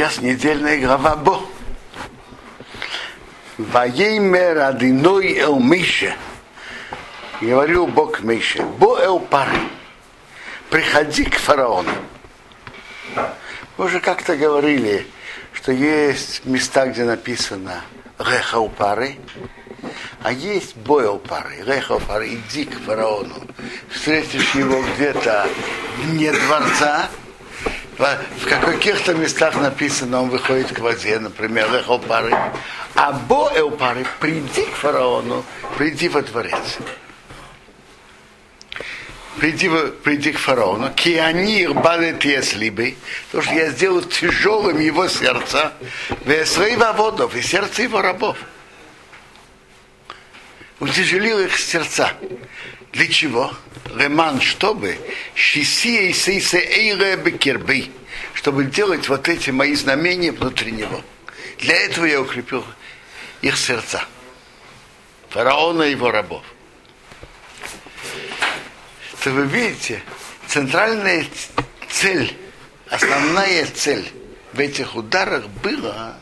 Сейчас недельная глава Бо. Ваеймер Адиной Эл Мише. Говорил Бог Мише. Бо Эл Пары. Приходи к фараону. Мы уже как-то говорили, что есть места, где написано Реха пары, а есть бойл пары. Реха пары, иди к фараону. Встретишь его где-то вне дворца, в каких-то местах написано, он выходит к воде, например, Реха пары. А боэл пары, приди к фараону, приди во дворец приди, приди к фараону, кианир балет еслибы, потому что я сделал тяжелым его сердце, свои водов и сердце его рабов. Утяжелил их сердца. Для чего? Реман, чтобы шисия и сейсе эйре бекербы, чтобы делать вот эти мои знамения внутри него. Для этого я укрепил их сердца. Фараона и его рабов то вы видите, центральная цель, основная цель в этих ударах была,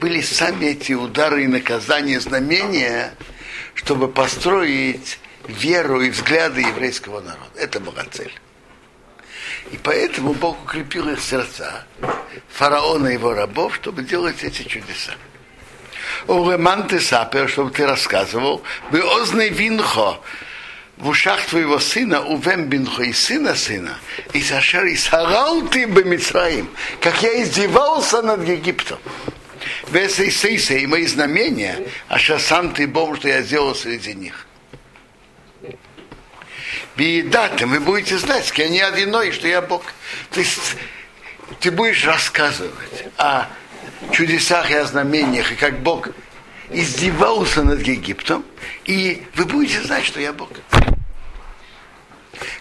были сами эти удары и наказания, знамения, чтобы построить веру и взгляды еврейского народа. Это была цель. И поэтому Бог укрепил их сердца, фараона и его рабов, чтобы делать эти чудеса. О, ты сапер, чтобы ты рассказывал, вы озный винхо, в ушах твоего сына, увем бинхо и сына сына, и сашер и сарал ты бы Мицраим, как я издевался над Египтом. И и мои знамения, а сам ты Бог, что я сделал среди них. Биедаты, вы будете знать, что я не одиной, что я Бог. Ты, ты будешь рассказывать о чудесах и о знамениях, и как Бог издевался над Египтом, и вы будете знать, что я Бог.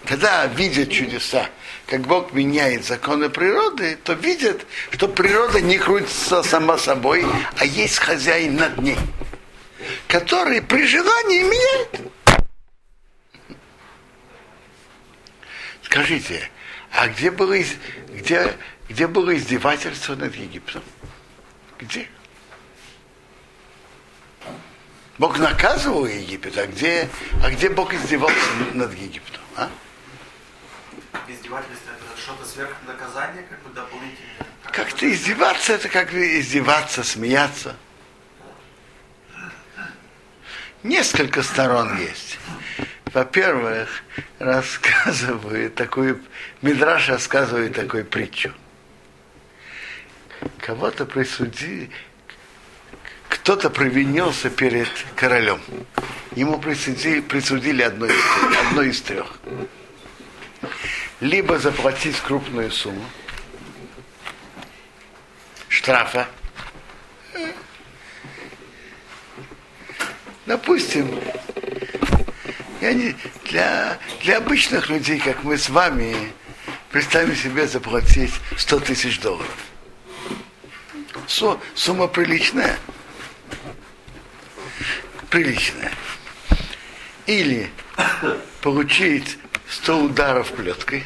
Когда видят чудеса, как Бог меняет законы природы, то видят, что природа не крутится сама собой, а есть хозяин над ней, который при желании меняет. Скажите, а где было, где, где было издевательство над Египтом? Где? Бог наказывал Египет, а где, а где Бог издевался над Египтом? А? Издевательство это что-то сверх наказания, как бы дополнительное? Как-то издеваться, это как издеваться, смеяться. Несколько сторон есть. Во-первых, рассказывает такую, Мидраш рассказывает такую притчу. Кого-то присудили, кто-то провинился перед королем. Ему присудили, присудили одно, из, одно из трех. Либо заплатить крупную сумму штрафа. Допустим, я не, для, для обычных людей, как мы с вами, представим себе заплатить 100 тысяч долларов. Сумма приличная приличное. Или получить 100 ударов плеткой,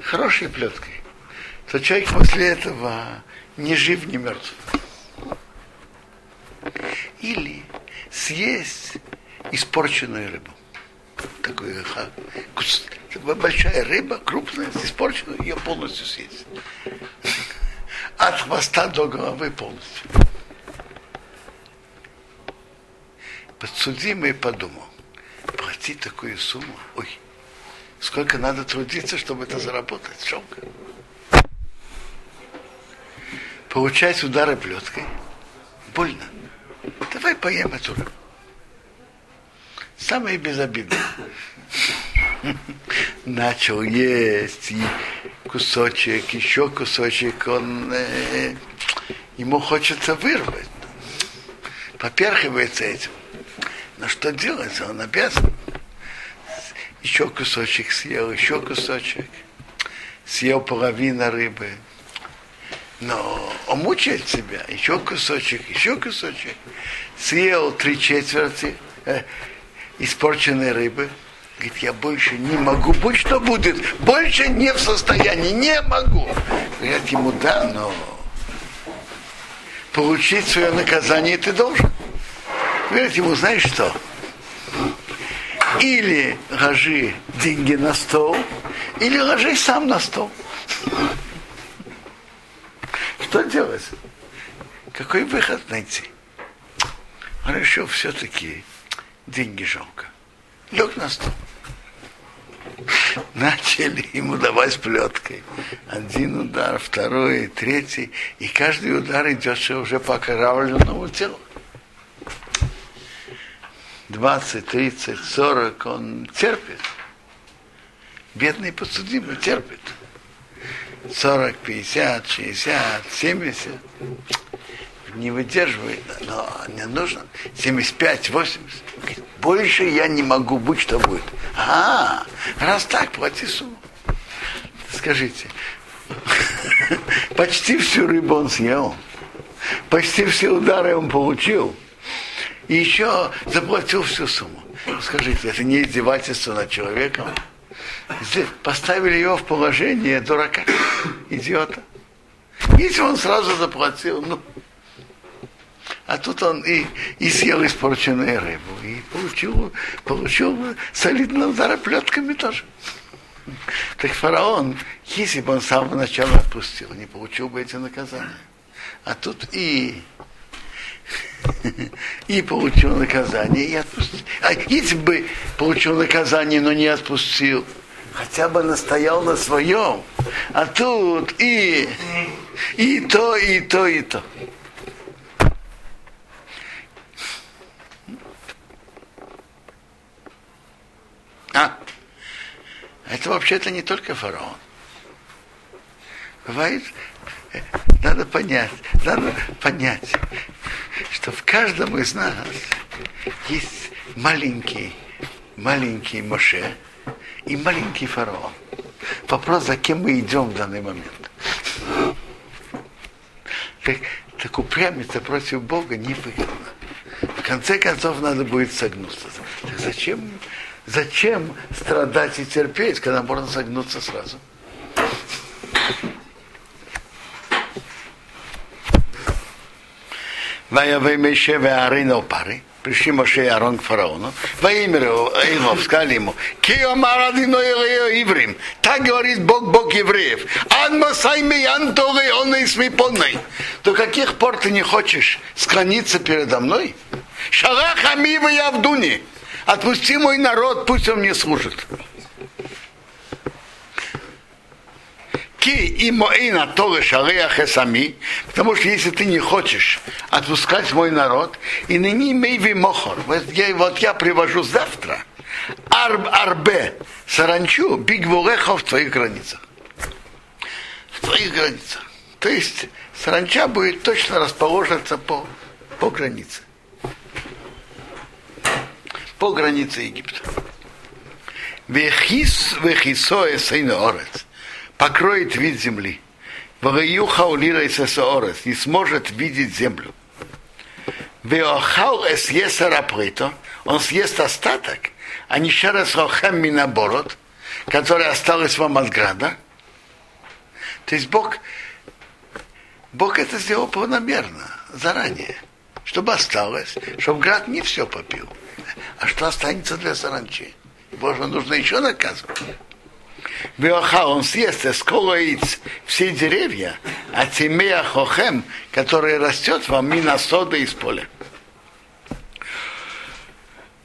хорошей плеткой, то человек после этого ни жив, ни мертв. Или съесть испорченную рыбу. Такую большая рыба, крупная, испорченная, ее полностью съесть. От хвоста до головы полностью. подсудимый подумал, платить такую сумму, ой, сколько надо трудиться, чтобы это заработать, жалко. Получать удары плеткой, больно. Давай поем эту рыбу. Самое безобидное. Начал есть кусочек, еще кусочек, он э, ему хочется вырвать. Поперхивается этим. Но что делать? Он обязан. Еще кусочек съел, еще кусочек. Съел половину рыбы. Но он мучает себя. Еще кусочек, еще кусочек. Съел три четверти э, испорченной рыбы. Говорит, я больше не могу, будь что будет, больше не в состоянии, не могу. Говорят ему, да, но получить свое наказание ты должен. Говорят ему, знаешь что? Или ложи деньги на стол, или ложи сам на стол. Что делать? Какой выход найти? Хорошо, все-таки деньги жалко. Лег на стол. Начали ему давать плеткой. Один удар, второй, третий. И каждый удар идет уже по окровавленному телу. 20, 30, 40 он терпит. Бедный подсудимый терпит. 40, 50, 60, 70. Не выдерживает, но не нужно. 75, 80. Больше я не могу быть, что будет. А, раз так, плати сумму. Скажите, почти всю рыбу он съел. Почти все удары он получил. И еще заплатил всю сумму. Скажите, это не издевательство над человеком? Поставили его в положение дурака, идиота. Если он сразу заплатил, ну, а тут он и, и съел испорченную рыбу, и получил, получил солидный удар тоже. Так фараон, если бы он с самого начала отпустил, не получил бы эти наказания. А тут и и получил наказание, и отпустил. А если бы получил наказание, но не отпустил, хотя бы настоял на своем. А тут и, и то, и то, и то. А, это вообще-то не только фараон. Бывает, э, надо понять, надо понять, что в каждом из нас есть маленький, маленький Моше, и маленький фараон. Вопрос, за кем мы идем в данный момент. Так, так упрямиться против Бога невыгодно. В конце концов надо будет согнуться. Так зачем, зачем страдать и терпеть, когда можно согнуться сразу? Ваявей Меше Веарина пары пришли Моше и Арон к фараону, во имя его сказали ему, Киомарадино Иврим, так говорит Бог, Бог евреев, Ан Масайми Антолы он и смипонной. До каких пор ты не хочешь склониться передо мной? Шалаха Мива Явдуни, отпусти мой народ, пусть он мне служит. Ки и моина тоже шалея сами, потому что если ты не хочешь отпускать мой народ, и ныне мейви мохор, вот я, вот я привожу завтра арб арбе саранчу бигвулеха в твоих границах. В твоих границах. То есть саранча будет точно расположиться по, по границе. По границе Египта. Вехис вехисоэ сейна орец покроет вид земли. Вагаюха улира и не сможет видеть землю. Веохал эс есараприто, он съест остаток, а не шерес рохем минаборот, который осталось вам от града. То есть Бог, Бог это сделал планомерно, заранее, чтобы осталось, чтобы град не все попил. А что останется для саранчи? Боже, нужно еще наказывать. Веоха, он съест эсколоиц все деревья, а тимея хохем, который растет вам мина сода из поля.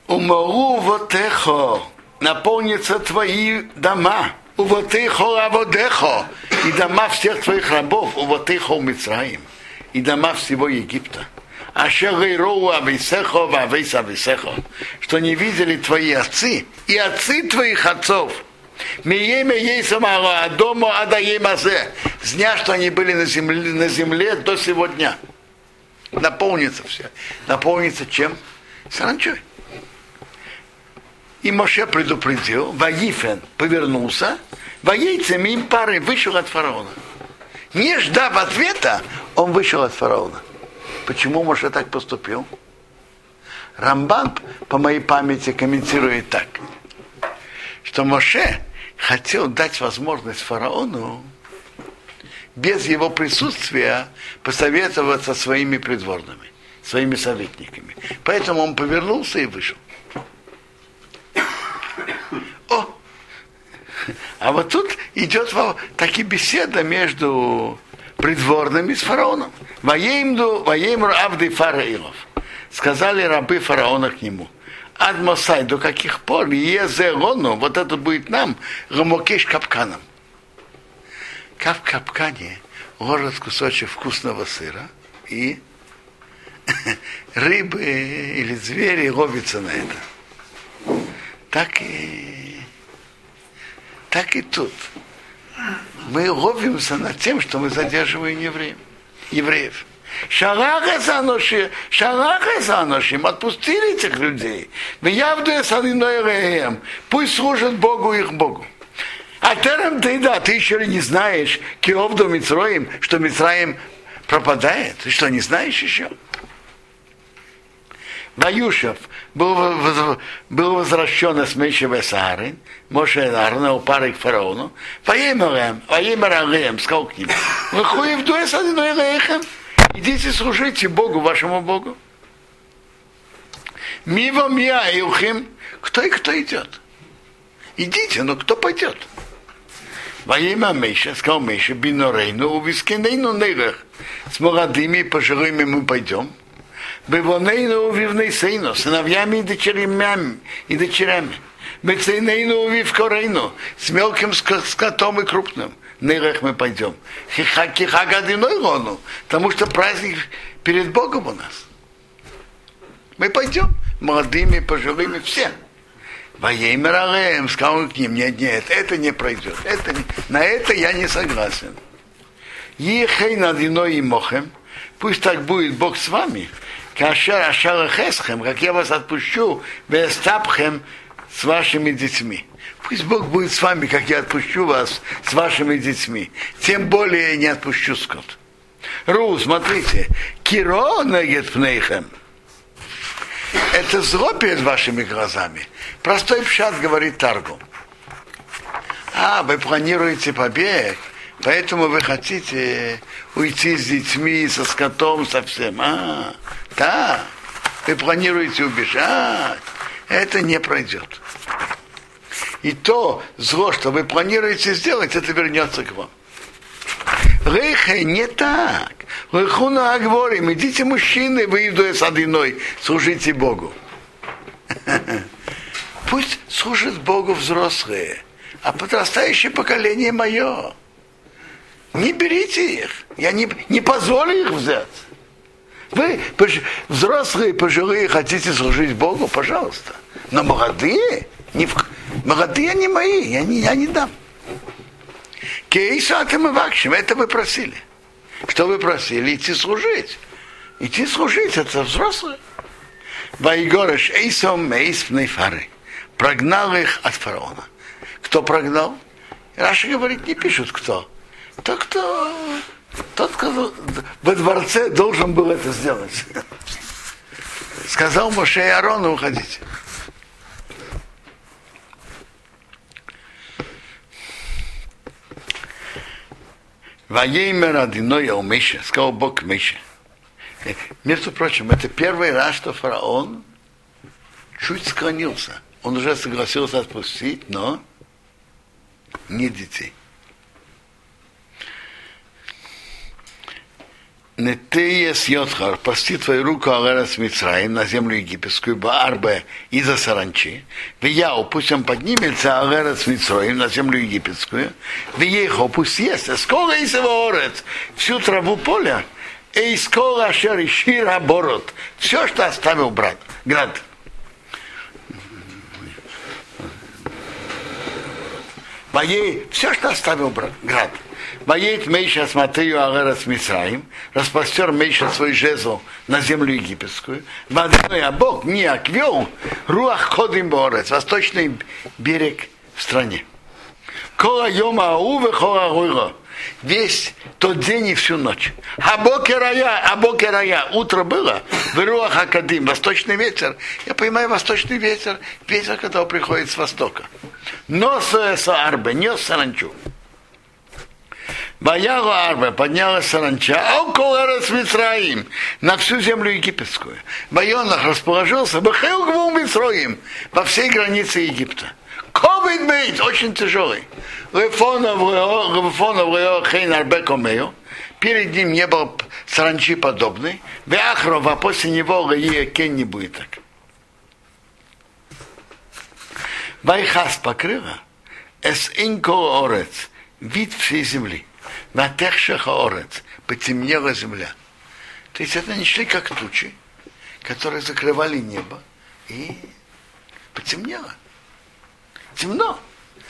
Умору вотехо, наполнится твои дома, у вотехо аводехо, и дома всех твоих рабов, у вотехо Мицраим, и дома всего Египта. Ашер Роу Ависехо Вавейс Ависехо, что не видели твои отцы и отцы твоих отцов – Миеме ей самого, а дому адаемазе. С дня, что они были на земле, на земле до сего дня. Наполнится все. Наполнится чем? Саранчой. И Моше предупредил, Ваифен повернулся, Ваейцем им пары вышел от фараона. Не ждав ответа, он вышел от фараона. Почему Моше так поступил? Рамбан, по моей памяти, комментирует так – что Моше хотел дать возможность фараону без его присутствия посоветоваться со своими придворными, своими советниками. Поэтому он повернулся и вышел. О! А вот тут идет таки беседа между придворными с фараоном. Воеймду, воеймру авды фараилов. Сказали рабы фараона к нему. Адмосай, до каких пор езерону, вот это будет нам, гамокеш капканом. Как в капкане ложат кусочек вкусного сыра и рыбы или звери ловятся на это. Так и, так и тут. Мы ловимся над тем, что мы задерживаем евреев. евреев. Шараха заноши, шараха заношим, отпустили этих людей. Мы явду пусть служат Богу их Богу. А терем ты, да, ты еще не знаешь, Киовду Мицроим, что Мицраим пропадает. Ты что, не знаешь еще? Ваюшев был, был возвращен с Мешева Сары, Моше Арна у пары к фараону, Ваимерем, Ваимерем, сказал к ним, вы хуев дуэс одиной рейхем, идите служите Богу, вашему Богу. Мива мия иухим, кто и кто идет. Идите, но кто пойдет? Во имя Миша, сказал Миша, бинорейну, увискинейну нейрах. С молодыми и пожилыми мы пойдем. Бевонейну увивней сейну, сыновьями и дочерями, и дочерями. Бецейнейну увив корейну, с мелким скотом и крупным. Нейрах мы пойдем. Хихагадиной гону, потому что праздник перед Богом у нас. Мы пойдем, молодыми, пожилыми, все. Воеймер сказал к ним, нет, нет, это не пройдет. Это не, на это я не согласен. Ехай над иной и мохем, пусть так будет Бог с вами, кашер ашара хесхем, как я вас отпущу, вестапхем с вашими детьми. Пусть Бог будет с вами, как я отпущу вас с вашими детьми. Тем более я не отпущу скот. Ру, смотрите, киро нагет пнейхем. Это зло перед вашими глазами. Простой пшат говорит Таргу. А, вы планируете побег, поэтому вы хотите уйти с детьми, со скотом, совсем. А, да, вы планируете убежать. Это не пройдет. И то зло, что вы планируете сделать, это вернется к вам. Рейха не так. Рейхуна Агворим, идите мужчины, вы с одиной, служите Богу. Пусть служит Богу взрослые, а подрастающее поколение мое. Не берите их. Я не, не позволю их взять. Вы, взрослые, пожилые, хотите служить Богу, пожалуйста. Но молодые, не в... молодые не мои, я не, я не дам. Кейса Атамавакшим, это вы просили. Что вы просили? Идти служить. Идти служить, это взрослые. Вайгореш Эйсом Эйс фары. Прогнал их от фараона. Кто прогнал? Раша говорит, не пишут кто. Тот, кто, тот, кто во дворце должен был это сделать. Сказал Моше и Арону уходите. Ваеймер Адиноя у Миша, сказал Бог Миша. Между прочим, это первый раз, что фараон чуть склонился. Он уже согласился отпустить, но не детей. Нетея Сьотхар, прости твою руку Алерас Мицраим на землю египетскую, Баарбе из-за саранчи. Вияу, пусть он поднимется Алерас Мицраим на землю египетскую. Виехо, пусть ест, скоро из его орец, всю траву поля, и скоро шер шира борот, все, что оставил брат, град. Моей, все, что оставил брат, град. Воет Мейша смотрю Агарас Мисраим, распростер Мейша свой жезл на землю египетскую. Водой, а Бог не оквел Руах Ходим Борец, восточный берег в стране. Кола Йома Ауве Хола Руйро. Весь тот день и всю ночь. А бокерая, а бокерая, утро было, в Руах Акадим, восточный ветер. Я понимаю, восточный ветер, ветер, когда приходит с востока. Нос арбе, нес саранчу. Бояру Арбе поднялась саранча, а около Мицраим, на всю землю египетскую. Байонах расположился Бахел Гвул Мицраим, по всей границе Египта. Ковид бейт, очень тяжелый. Рефонов Хейн Арбе Комею, перед ним не был саранчи подобный, Веахров, а после него Гаия Кен не будет так. Байхас покрыла, эс инко орец, вид всей земли. На техшаха орец, потемнела земля. То есть это они шли как тучи, которые закрывали небо, и потемнело. Темно.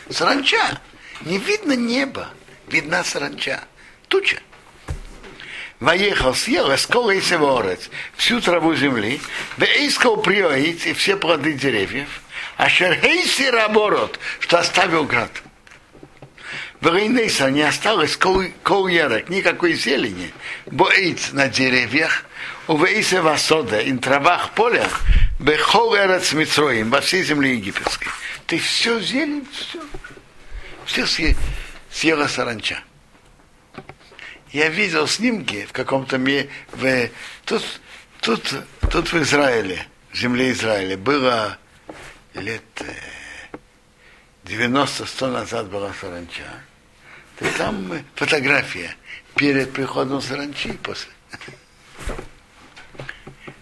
Саранча. Не видно небо, видна саранча. Туча. Воехал, съел, скоро и севорец, всю траву земли, да искал приоить и все плоды деревьев, а шерхейси раборот, что оставил град. В Рейнейса не осталось коуерок, никакой зелени, боиц на деревьях, у Вейса Васода, и травах поля, бехол эрец Митроим, во всей земле египетской. Ты все зелень, все. Все съе, съела саранча. Я видел снимки в каком-то месте, в, тут, тут, тут в Израиле, в земле Израиля, было лет 90-100 назад была саранча. То там фотография перед приходом саранчи и после.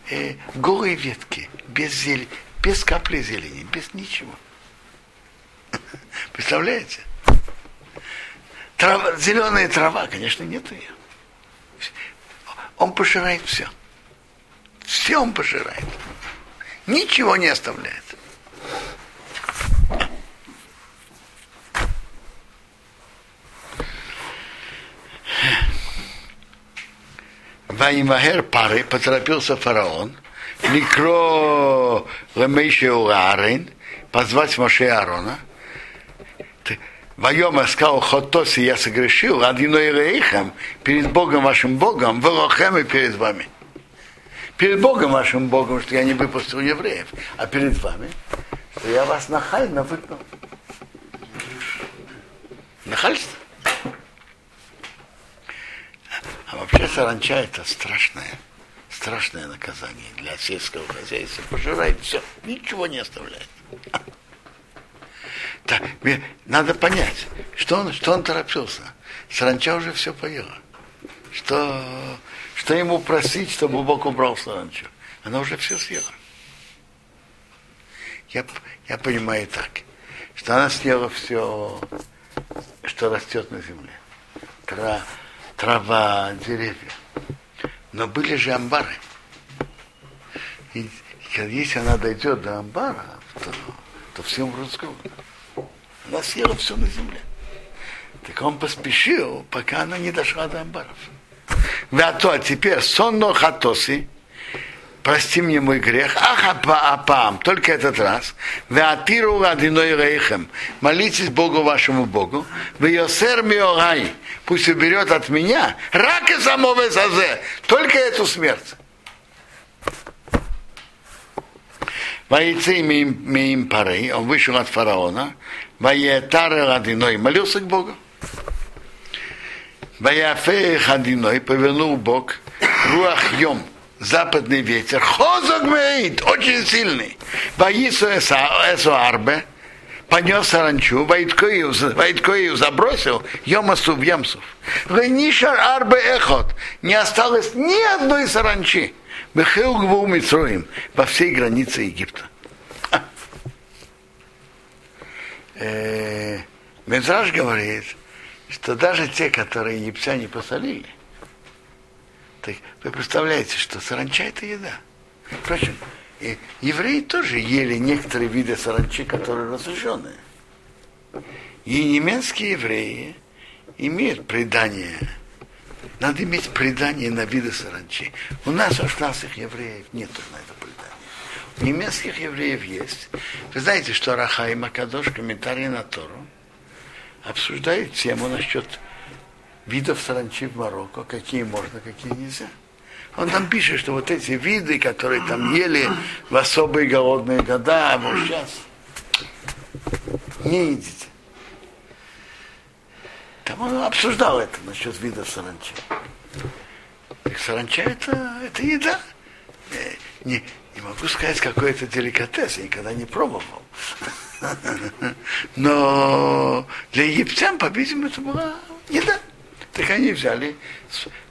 Э, голые ветки, без зелени, без капли зелени, без ничего. Представляете? Трава, зеленая трава, конечно, нет ее. Он пожирает все. Все он пожирает. Ничего не оставляет. Ваимахер пары поторопился фараон, Микро Лемейше Аарон, позвать Моше Аарона. Вайома сказал, Хотоси я согрешил, одиной рейхам, перед Богом вашим Богом, Велохем и перед вами. Перед Богом вашим Богом, что я не выпустил евреев, а перед вами, что я вас нахально выгнал. Нахальство. А вообще саранча это страшное, страшное наказание для сельского хозяйства. Пожирает все, ничего не оставляет. Так, надо понять, что он, что он торопился. Саранча уже все поела. Что, что ему просить, чтобы Бог убрал саранчу? Она уже все съела. Я, я понимаю так, что она съела все, что растет на земле. Тра, трава, деревья. Но были же амбары. И если она дойдет до амбара, то, то всем голода. Она съела все на земле. Так он поспешил, пока она не дошла до амбаров. А то теперь сонно хатоси, прости мне мой грех, ахапа апам, только этот раз, веатиру ладиной рейхем, молитесь Богу вашему Богу, в Йосер миорай, пусть уберет от меня, рак и самого зазе, только эту смерть. Воицы им пары, он вышел от фараона, Ваетары Ладиной, молился к Богу. Ваяфе Хадиной повернул Бог, Руах Йом, западный ветер, Хозок очень сильный. Ваису Эсо Арбе, понес саранчу, Вайткоию забросил, Йомасу в Ямсов. Венишар Арбе Эхот, не осталось ни одной саранчи. Бехил Гву Митроим, во всей границе Египта. Э, Медраж говорит, что даже те, которые египтяне посолили, так вы представляете, что саранча это еда. Впрочем, и евреи тоже ели некоторые виды саранчи, которые разрешенные. И немецкие евреи имеют предание. Надо иметь предание на виды саранчи. У нас, у наших евреев, нет на это предания. У немецких евреев есть. Вы знаете, что Раха и Макадош, комментарий на Тору, обсуждают тему насчет видов саранчи в Марокко, какие можно, какие нельзя. Он там пишет, что вот эти виды, которые там ели в особые голодные года, а вот сейчас не едите. Там он обсуждал это насчет видов саранчи. Так саранча это, это еда. Э, не, не могу сказать, какой это деликатес, я никогда не пробовал. Но для египтян, по-видимому, это была еда. Так они взяли,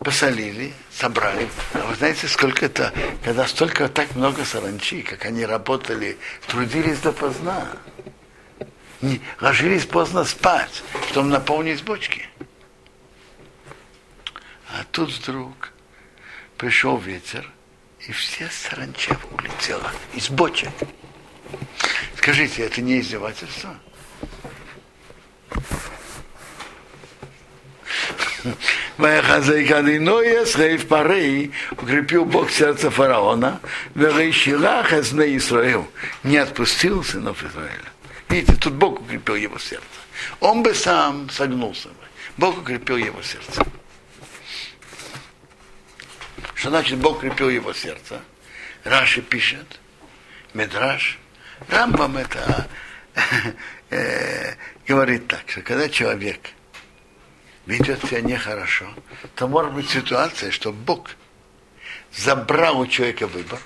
посолили, собрали. А вы знаете, сколько это, когда столько так много саранчи, как они работали, трудились допоздна. Не, ложились поздно спать, чтобы наполнить бочки. А тут вдруг пришел ветер, и все саранча улетела из бочек. Скажите, это не издевательство? Парей укрепил Бог сердце фараона, Исраил, не отпустил сынов Израиля. Видите, тут Бог укрепил его сердце. Он бы сам согнулся бы. Бог укрепил его сердце. Что значит Бог укрепил его сердце? Раши пишет, Медраш, Рамбам это говорит так, что когда человек ведет себя нехорошо, то может быть ситуация, что Бог забрал у человека выбор.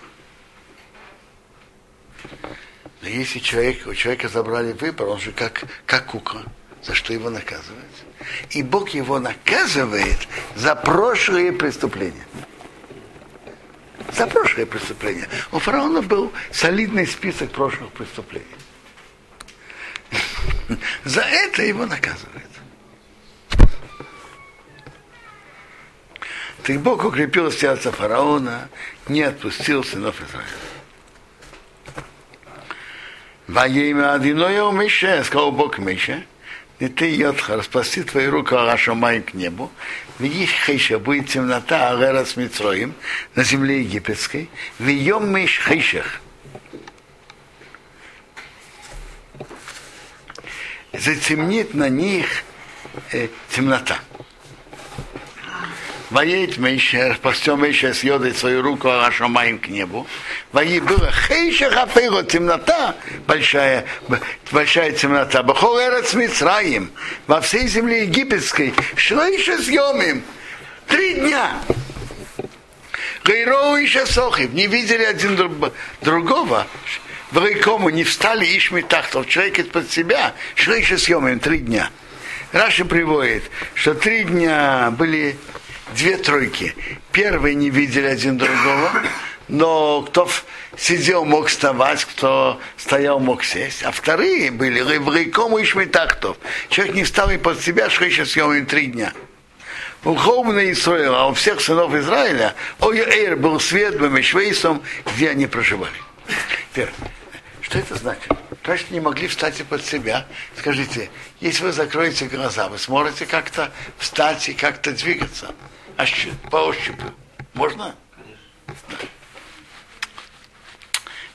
Но если человек, у человека забрали выбор, он же как, как кукла, за что его наказывают. И Бог его наказывает за прошлые преступления. За прошлые преступления. У фараона был солидный список прошлых преступлений. За это его наказывают. Так Бог укрепил сердце фараона, не отпустил сынов Израиля. Во имя Адиноя у Мише, сказал Бог Мише, и ты, Йодха, распасти твои руки Арашамай к небу, видишь, Хейша, будет темнота Агера с Митроим на земле египетской, вьем Миш Хейшах. Затемнит на них э, темнота. Воеть Мейше, распастем Мейше с йодой свою руку Ашамаем к небу. Вои было хейша хафейго, темнота, большая, большая темнота. Бахол эрец Мицраим, во всей земле египетской, шлейша съемим, три дня. Гайроу и Шасохив не видели один другого, в Рейкому не встали Ишми Тахтов, человек из-под себя, шлейша съемим, три дня. Раши приводит, что три дня были две тройки. Первые не видели один другого, но кто сидел, мог вставать, кто стоял, мог сесть. А вторые были рейком и шмитахтов. Человек не встал и под себя, что еще съел три дня. У Хоумна Исраила, а у всех сынов Израиля, Ойер был свет Бамешвейсом, где они проживали. Теперь, что это значит? Значит, не могли встать и под себя. Скажите, если вы закроете глаза, вы сможете как-то встать и как-то двигаться по ощупью. Можно? Конечно.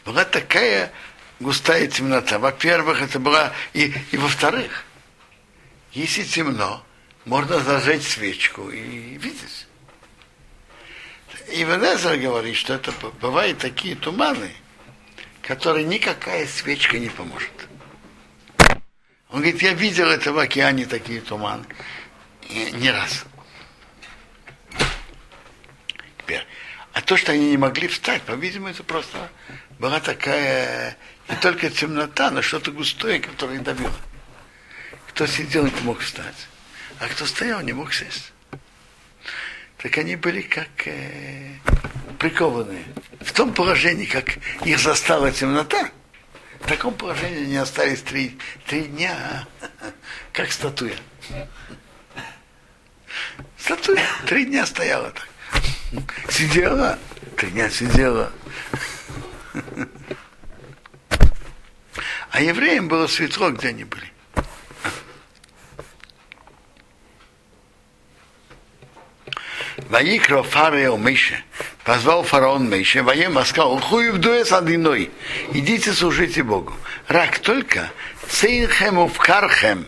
Была такая густая темнота. Во-первых, это была... И, и во-вторых, если темно, можно зажечь свечку и видеть. И Венезер говорит, что это бывают такие туманы, которые никакая свечка не поможет. Он говорит, я видел это в океане, такие туманы, не раз. Теперь. А то, что они не могли встать, по-видимому, это просто была такая не только темнота, но что-то густое, которое давило. Кто сидел, не мог встать, а кто стоял, не мог сесть. Так они были как э, прикованные. В том положении, как их застала темнота, в таком положении они остались три, три дня, как статуя. Статуя три дня стояла так. Сидела, три дня сидела. А евреям было светло, где они были. Ваикро фарео Мише, позвал фараон Мише, воем сказал, хуй в дуэс одиной, идите служите Богу. Рак только, цейнхем кархем,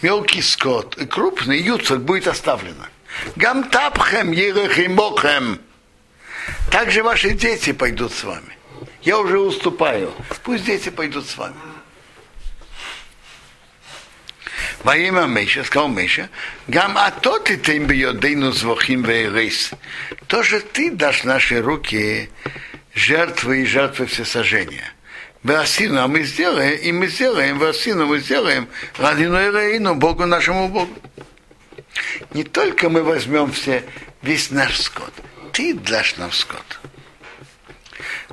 мелкий скот и крупный юцок будет оставлено. Гам тапхем, ерехимохем. Также ваши дети пойдут с вами. Я уже уступаю. Пусть дети пойдут с вами. Во имя Меша, сказал Меша, гам а то ты тем бьедейну звохим вейрейс. Тоже ты дашь наши руки жертвы и жертвы всесожжения. Васину, а мы сделаем, и мы сделаем, Васину мы сделаем, ради Нойрейну, Богу нашему Богу. Не только мы возьмем все, весь наш скот, ты дашь нам скот.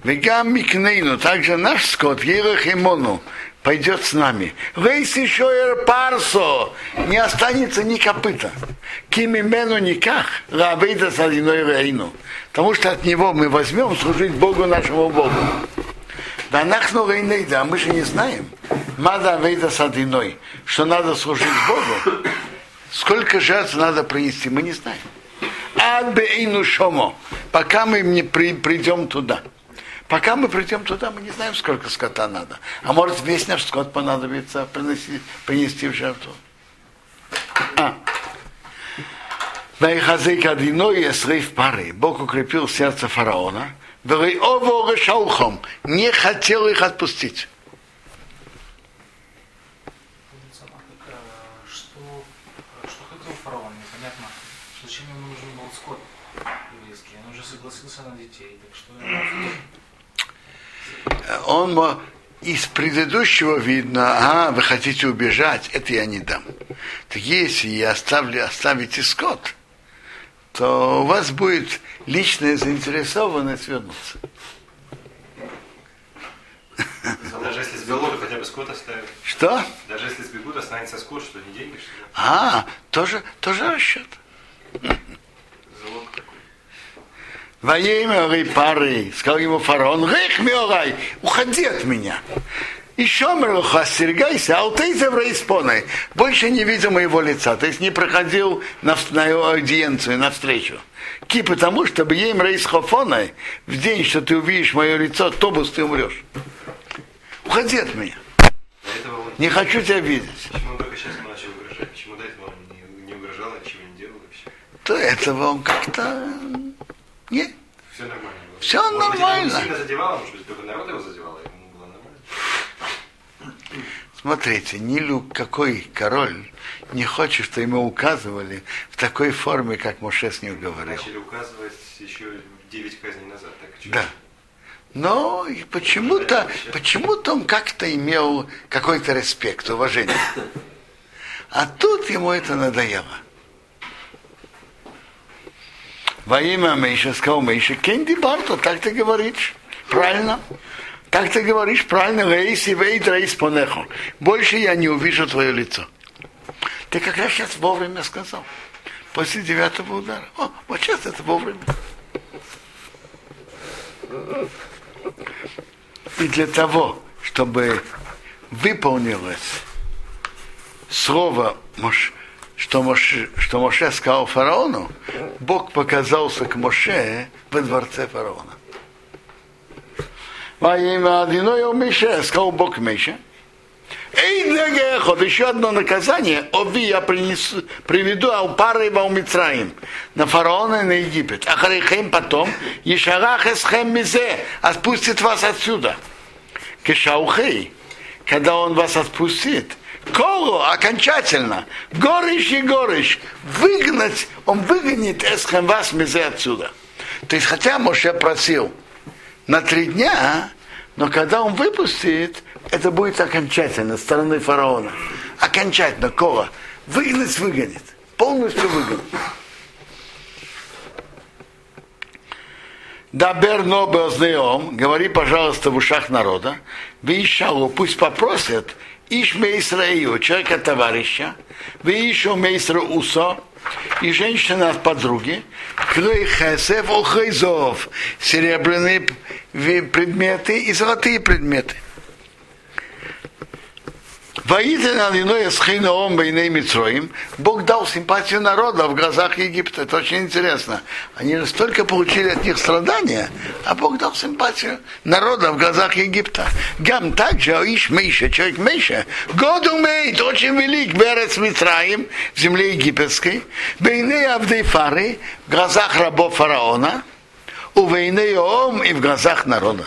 Вегам Микнейну, также наш скот, Ерахимону, пойдет с нами. Рейс еще парсо, не останется ни копыта. Кимимену никак, рабейда садиной рейну. Потому что от него мы возьмем служить Богу нашему Богу. Да нахну рейнейда, а мы же не знаем. Мада вейда садиной, что надо служить Богу. Сколько жертв надо принести, мы не знаем. Адбейну шомо, пока мы не при, придем туда. Пока мы придем туда, мы не знаем, сколько скота надо. А может, весь наш скот понадобится принести, принести в жертву. А. Бог укрепил сердце фараона. Не хотел их отпустить. Согласился на детей. Так что он из предыдущего видно, а, вы хотите убежать, это я не дам. Так если я оставлю, оставите скот, то у вас будет личная заинтересованность вернуться. Даже если сбегут, хотя бы скот оставят. Что? Даже если сбегут, останется скот, что не деньги, что ли? А, тоже, тоже расчет. Такой. Воемя пары, сказал ему фараон, Рейх миорай, уходи от меня. Еще Мерлуха, остерегайся, а ты рейспоной. Больше не видел моего лица, то есть не проходил на, на аудиенцию, на встречу. Ки, потому что ем рейсхофоной, в день, что ты увидишь мое лицо, тобус ты умрешь. Уходи от меня. Не хочу тебя видеть. Почему он только сейчас начал То этого он как-то нет. Все нормально было. Все может нормально. Быть, сильно задевало, может быть, только народ его задевало, ему было нормально. Смотрите, Нилу какой король не хочет, что ему указывали в такой форме, как Моше с ним говорил. Начали указывать еще 9 казней назад. Так, да. Но почему-то, почему-то он как-то имел какой-то респект, уважение. А тут ему это надоело. Во имя Мейша сказал Мейша, Кенди Барто, так ты говоришь. Правильно. Так ты говоришь правильно, рейс и вейд рейс понехо. Больше я не увижу твое лицо. Ты как раз сейчас вовремя сказал. После девятого удара. О, вот сейчас это вовремя. И для того, чтобы выполнилось слово Мош, что Моше, что Моше сказал фараону, Бог показался к Моше во дворце фараона. Во имя Адиноя Мише, сказал Бог Мише, Эй, Негехот, еще одно наказание, ови я принесу, приведу Алпары и Валмитраим на фараона и на Египет. А Харихем потом, Ешарах эсхем мизе, спустит вас отсюда. Кешаухей, когда он вас отпустит, Колу окончательно, горыш и горыш, выгнать, он выгонит эсхем вас мизе отсюда. То есть, хотя Моше просил на три дня, но когда он выпустит, это будет окончательно, стороны фараона. Окончательно, Кола. Выгнать, выгонит. Полностью выгонит. Дабер нобеознеом, говори, пожалуйста, в ушах народа, Вишалу, пусть попросят, Иш Мейсраию, человека товарища, вы еще Мейсра Усо, и женщина от подруги, Клей Хесев Охайзов, серебряные предметы и золотые предметы. Бог дал симпатию народа в глазах Египта. Это очень интересно. Они настолько получили от них страдания, а Бог дал симпатию народа в глазах Египта. Гам также Аиш Мейша, человек Мейша, Году Мейт, очень велик, Берец Митраим, в земле египетской, Бейней Авдейфары, в глазах рабов фараона, у Вейней Ом и в глазах народа.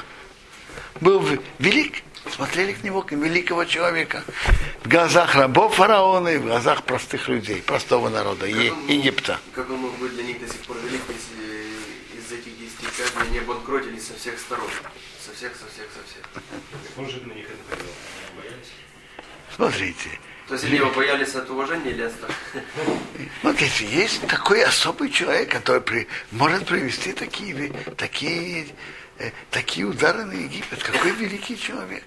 Был велик Смотрели к нему, как великого человека. В глазах рабов фараона и в глазах простых людей, простого народа, Е- он- Египта. Как он мог быть для них до сих пор велик, если из этих десяти казней они обанкротились со всех сторон? Со всех, со всех, со всех. Он же на них это боялись. Смотрите, То есть они его боялись от уважения или от страха? смотрите, есть такой особый человек, который при- может привести такие, такие, э, такие удары на Египет. Какой великий человек.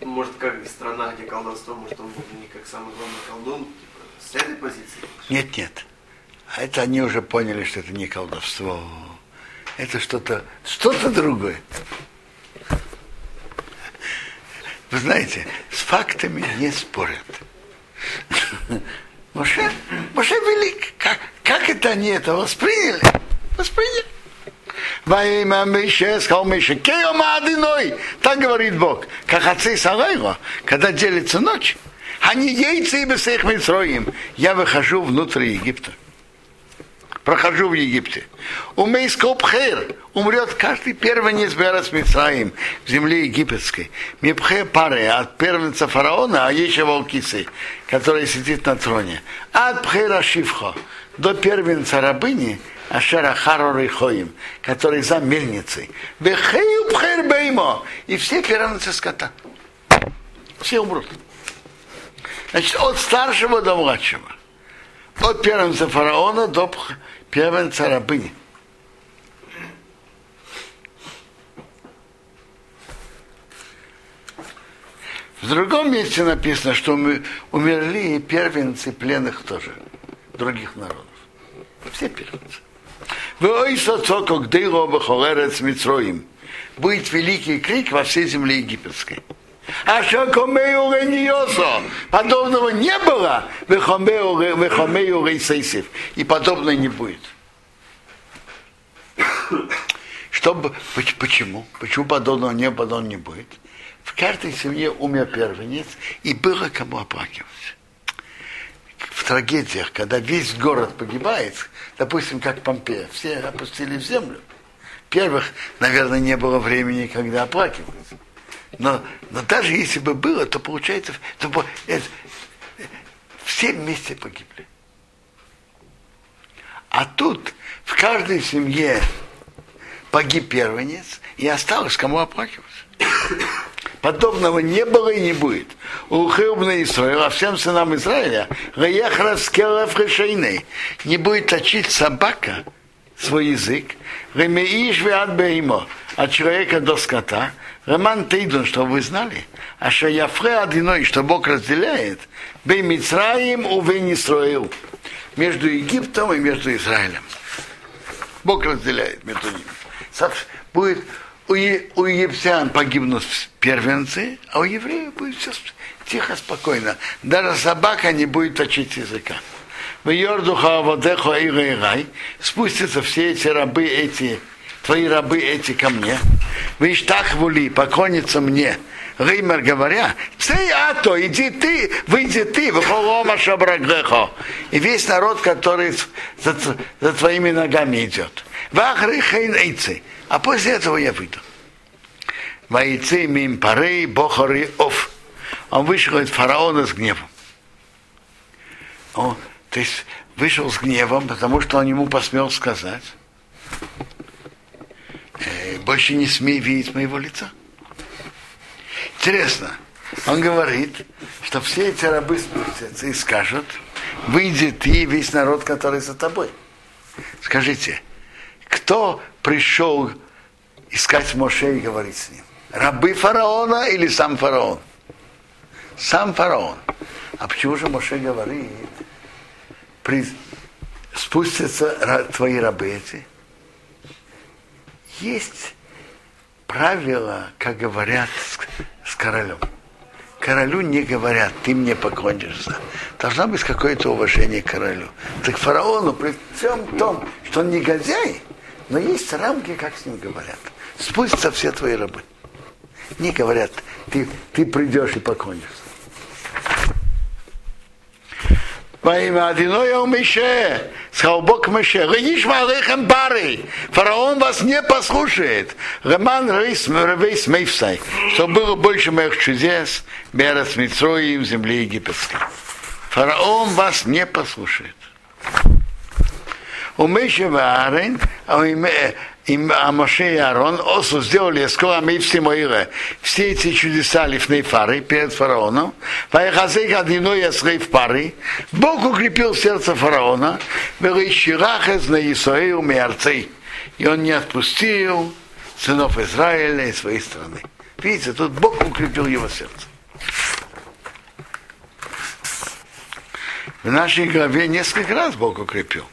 Может, как страна, где колдовство, может, он был не как самый главный колдун, типа, с этой позиции? Нет, нет. А это они уже поняли, что это не колдовство. Это что-то, что-то другое. Вы знаете, с фактами не спорят. Моше, Моше велик. Как, как это они это восприняли? Восприняли. Во имя Мише, сказал Мише, Кеома Адиной. Так говорит Бог. Как отцы Салайго, когда делится ночь, они яйца и без их. Я выхожу внутрь Египта. Прохожу в Египте. У Мейскопхер умрет каждый первенец Берас Мицраим в земле египетской. Мипхе пары от первенца фараона, а еще волкисы, который сидит на троне. От Пхера Шивхо до первенца рабыни, Ашера Харор Хоим, который за мельницей. Бехею Пхер Беймо. И все первенцы скота. Все умрут. Значит, от старшего до младшего. От первенца фараона до первенца рабыни. В другом месте написано, что мы умерли и первенцы пленных тоже, других народов. Все первенцы. Будет великий крик во всей земле египетской. А что комею рениосо? Подобного не было в Хомею Рейсейсев. И подобного не будет. Чтобы, поч- почему? Почему подобного не, подобного не будет? В каждой семье умер первенец, и было кому оплакивать. В трагедиях, когда весь город погибает, допустим, как Помпея, все опустили в землю. Первых, наверное, не было времени, когда оплакивать. Но, но даже если бы было, то получается, то, это- все вместе погибли. А тут в каждой семье погиб первенец, и осталось кому оплакивать. Подобного не было и не будет. У Хеубна Исраила, всем сынам Израиля, не будет точить собака свой язык, Ремеиш веат беймо, от человека до скота, Роман Тейдун, чтобы вы знали, а что Яфре одиной, что Бог разделяет, бей Мицраим у Венисроил, между Египтом и между Израилем. Бог разделяет между ними. Будет у, у египтян погибнут первенцы, а у евреев будет все тихо, спокойно. Даже собака не будет точить языка. Спустятся все эти рабы, эти, твои рабы эти ко мне. Вы так вули, поклонятся мне. Реймер говоря, цей ато, иди ты, выйди ты, выхолома шабрагрехо. И весь народ, который за, за твоими ногами идет. Вахрихейн эйцы. А после этого я выйду. Вайцы мим парей бохары оф. Он вышел от фараона с гневом. То есть вышел с гневом, потому что он ему посмел сказать, «Э, больше не смей видеть моего лица. Интересно, он говорит, что все эти рабы спустятся и скажут, выйди ты и весь народ, который за тобой. Скажите, кто пришел искать Моше и говорить с ним? Рабы фараона или сам фараон? Сам фараон. А почему же Моше говорит, при- спустятся твои рабы эти? Есть правило, как говорят с, с королем. Королю не говорят, ты мне поклонишься. Должно быть какое-то уважение к королю. Так фараону при всем том, что он негодяй, но есть рамки, как с ним говорят. Спустятся все твои рабы. Не говорят, ты, ты придешь и поклонишься. Во имя Адиноя Мише, Сказал Бог Моше, Раиш Малехем Бары, фараон вас не послушает. Роман Рейс Мейфсай, что было больше моих чудес, Берас Митроим, земли египетской. Фараон вас не послушает. У Миша Ваарен, а у им а Моше и Аарон осу сделали скоро мы все мои все эти чудеса лифной фары перед фараоном. Ваяхазей одиной ясрей в пары. Бог укрепил сердце фараона. Велищирахез на Исоэю миарцей. И он не отпустил сынов Израиля из своей страны. Видите, тут Бог укрепил его сердце. В нашей главе несколько раз Бог укрепил.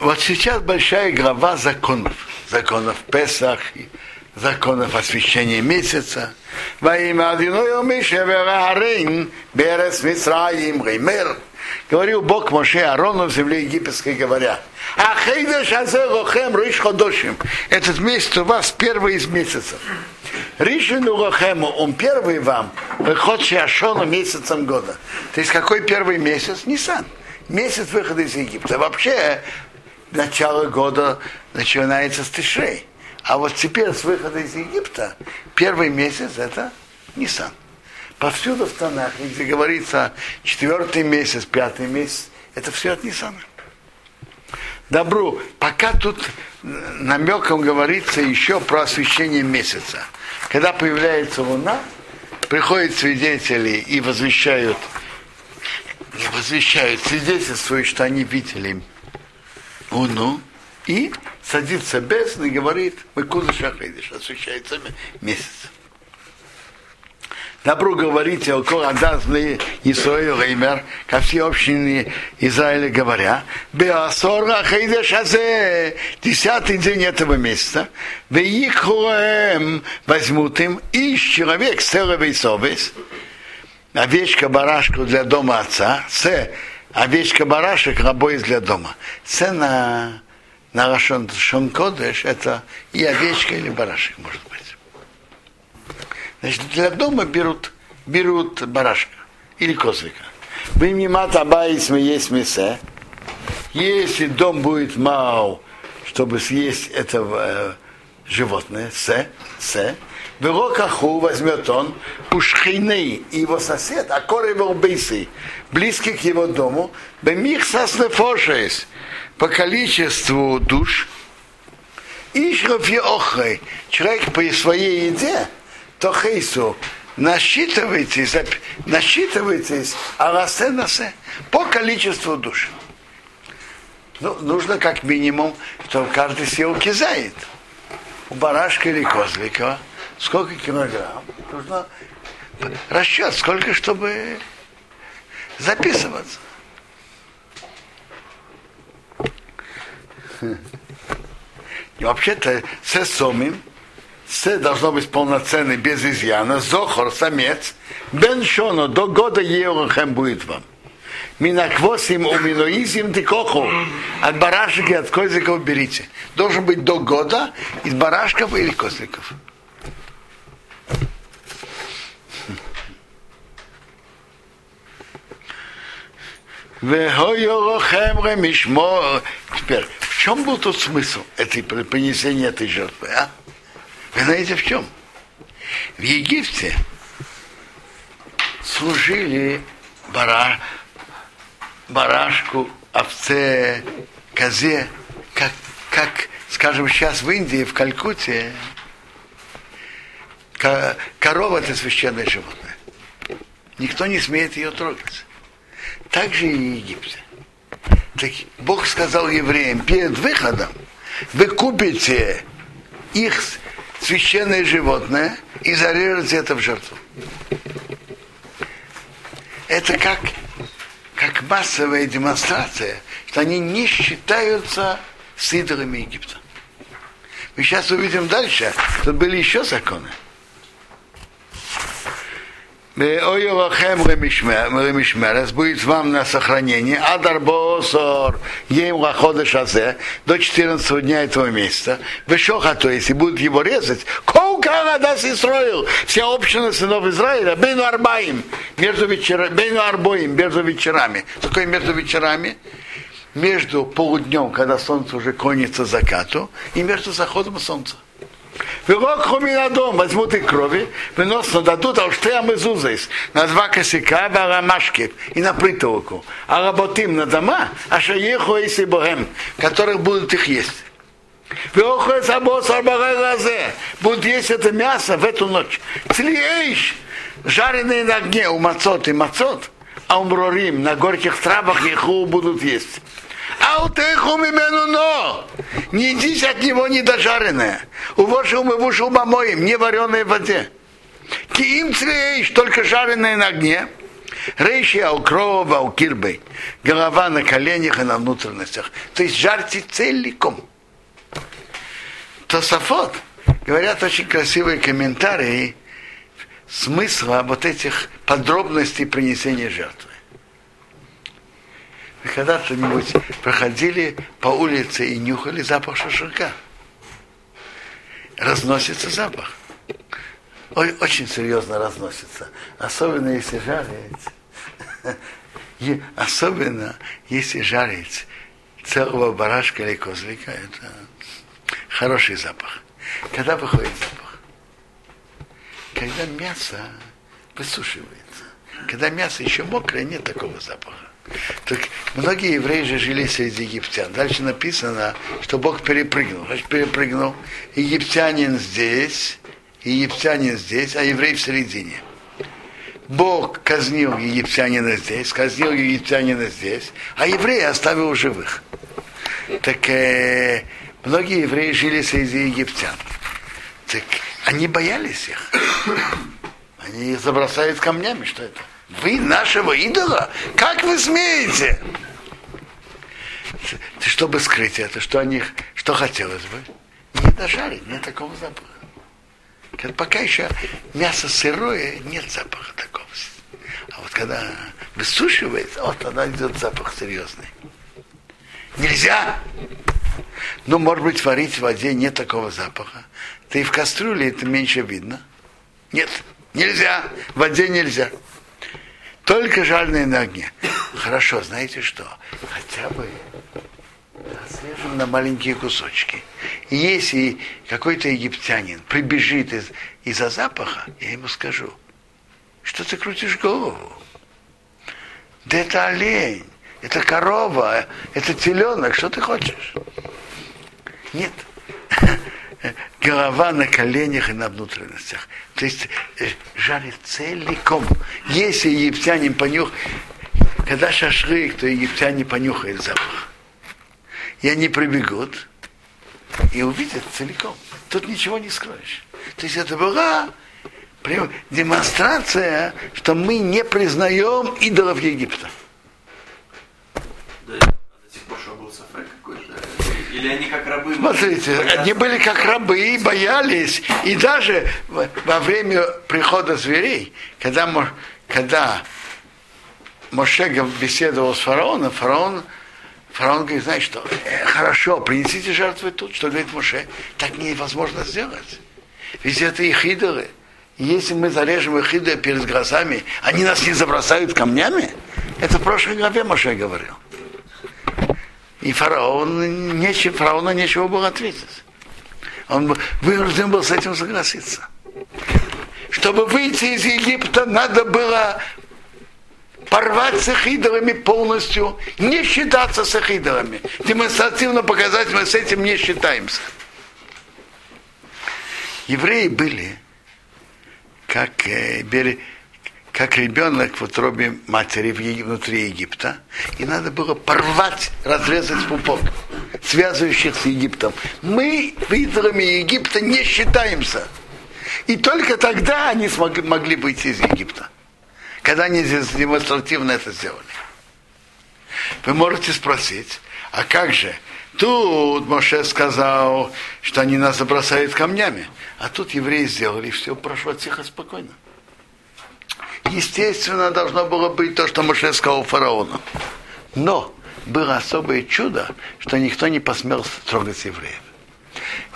Вот сейчас большая глава законов. Законов Песах, законов освящения месяца. Во имя Адиной Мишеверарин, Берес Мисраим, Реймер. Говорил Бог Моше Арону в земле египетской, говоря, Ахейдеш Азерохем Риш Ходошим. Этот месяц у вас первый из месяцев. Ришину Рохему, он первый вам, выход Шиашону месяцем года. То есть какой первый месяц? Нисан месяц выхода из Египта. Вообще, начало года начинается с Тишрей. А вот теперь с выхода из Египта первый месяц это Нисан. Повсюду в Танахе, где говорится четвертый месяц, пятый месяц, это все от Нисана. Добру, пока тут намеком говорится еще про освещение месяца. Когда появляется луна, приходят свидетели и возвещают возвещают, свидетельствуют, что они видели Луну, и садится бесн и говорит, мы куза шахидиш, освещается месяц. Добро говорите, около отдазны Исраил Реймер, ко всей общине Израиля говоря, Беасора Хейдеш Азе, десятый день этого месяца, Веихуэм возьмут им, и человек с совесть, овечка барашку для дома отца, с овечка барашек рабой для дома. С на, на Рашон Шонкодеш это и овечка или барашек может быть. Значит, для дома берут, берут барашка или козлика. Вы мимат абайс мы есть мясо. Если дом будет мал, чтобы съесть это э, животное, с, с, Верокаху возьмет он ушхиней и его сосед, а коры его бейсы, близкий к его дому, бемихсас нефошес, по количеству душ, и шрофи охрой, человек по своей еде, то хейсу, насчитывайтесь, насчитывайтесь, а расе насе, по количеству душ. Ну, нужно как минимум, чтобы каждый съел кизает. У барашка или козлика сколько килограмм, нужно расчет, сколько, чтобы записываться. И вообще-то с сомим, с должно быть полноценный, без изъяна, зохор, самец, бен шоно, до года еурахем будет вам. Минаквосим у миноизим тикоху. От барашек и от козликов берите. Должен быть до года из барашков или козликов. Теперь, в чем был тот смысл этой принесения этой жертвы? А? Вы знаете в чем? В Египте служили бара, барашку, овце, козе, как, как, скажем, сейчас в Индии, в Калькутте, корова это священное животное. Никто не смеет ее трогать так же и Египте. Так Бог сказал евреям перед выходом, вы купите их священное животное и зарежете это в жертву. Это как, как массовая демонстрация, что они не считаются с идолами Египта. Мы сейчас увидим дальше, что были еще законы. Ремишмерес будет вам на сохранение. Адар боосор ем лахода шазе до 14 дня этого месяца. Вешоха, то есть, и будут его резать. Колка дас Исраил, вся община сынов Израиля, бейну арбаим, между вечерами, бейну арбоим, между вечерами. Такое между вечерами? Между полуднем, когда солнце уже конится закату, и между заходом солнца. Вилокху дом возьмут их крови, выносно дадут алштеам и зузайс, на два косяка, барамашки и на притолку. А работим на дома, а шаеху и богем, которых будут их есть. Будут есть это мясо в эту ночь. Цлиэйш, жареные на огне у мацот и мацот, а умрорим на горьких травах их будут есть. Алтеху мимену но. Не едись от него недожаренное. Увошил мы вушил моим, не вареное в воде. Киим цвеиш, только жареное на огне. Рейши аукрова аукирбей. Голова на коленях и на внутренностях. То есть жарьте целиком. Тософот. Говорят очень красивые комментарии смысла вот этих подробностей принесения жертвы. Вы когда-нибудь проходили по улице и нюхали запах шашлыка? Разносится запах. Ой, очень серьезно разносится. Особенно если жарить. Особенно если жарить целого барашка или козлика, это хороший запах. Когда выходит запах? Когда мясо высушивается. Когда мясо еще мокрое, нет такого запаха. Так многие евреи же жили среди египтян. Дальше написано, что Бог перепрыгнул. Значит, перепрыгнул. Египтянин здесь, египтянин здесь, а еврей в середине. Бог казнил египтянина здесь, казнил египтянина здесь, а евреи оставил живых. Так э, многие евреи жили среди египтян. Так они боялись их. Они забросают камнями, что это? Вы нашего идола? Как вы смеете? Чтобы скрыть это, что они, что хотелось бы? Не дожарить, нет такого запаха. Пока еще мясо сырое, нет запаха такого. А вот когда высушивается, вот тогда идет запах серьезный. Нельзя! Ну, может быть, варить в воде нет такого запаха. Да и в кастрюле это меньше видно. Нет, нельзя. В воде нельзя. Только жареные на огне. Хорошо, знаете что? Хотя бы разрежем на маленькие кусочки. И если какой-то египтянин прибежит из, из-за запаха, я ему скажу, что ты крутишь голову? Да это олень, это корова, это теленок, что ты хочешь? Нет. Голова на коленях и на внутренностях. То есть э, жарит целиком. Если египтянин понюх, когда шашлык, то египтяне понюхают запах. И они прибегут и увидят целиком. Тут ничего не скроешь. То есть это была демонстрация, что мы не признаем идолов Египта. Или они как рабы? Смотрите, они были как рабы, боялись. И даже во время прихода зверей, когда, когда Моше беседовал с фараоном, фараон, фараон говорит, знаешь что, э, хорошо, принесите жертвы тут. Что говорит Моше? Так невозможно сделать. Ведь это их идолы. И если мы зарежем их идолы перед глазами, они нас не забросают камнями? Это в прошлой главе Моше говорил. И фараон, нечего, фараону нечего было ответить. Он вынужден был с этим согласиться. Чтобы выйти из Египта, надо было порвать с их идолами полностью, не считаться с их идолами. Демонстративно показать, мы с этим не считаемся. Евреи были, как э, бери, как ребенок в утробе матери внутри Египта, и надо было порвать, разрезать пупок, связывающих с Египтом. Мы лидерами Египта не считаемся. И только тогда они смогли, могли выйти из Египта. Когда они демонстративно это сделали. Вы можете спросить, а как же? Тут Моше сказал, что они нас забросают камнями. А тут евреи сделали, все прошло тихо, спокойно. Естественно, должно было быть то, что Моше сказал фараону. Но было особое чудо, что никто не посмел трогать евреев.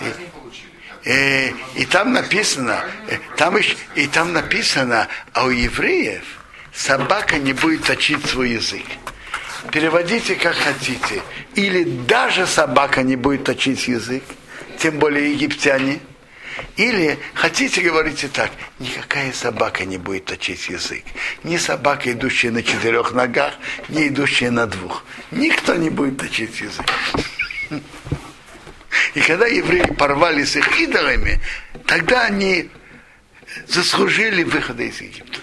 И, э, и там написано, э, там еще, и там написано, а у евреев собака не будет точить свой язык. Переводите как хотите. Или даже собака не будет точить язык, тем более египтяне. Или хотите, говорите так, никакая собака не будет точить язык. Ни собака, идущая на четырех ногах, ни идущая на двух. Никто не будет точить язык. И когда евреи порвали с их идолами, тогда они заслужили выхода из Египта.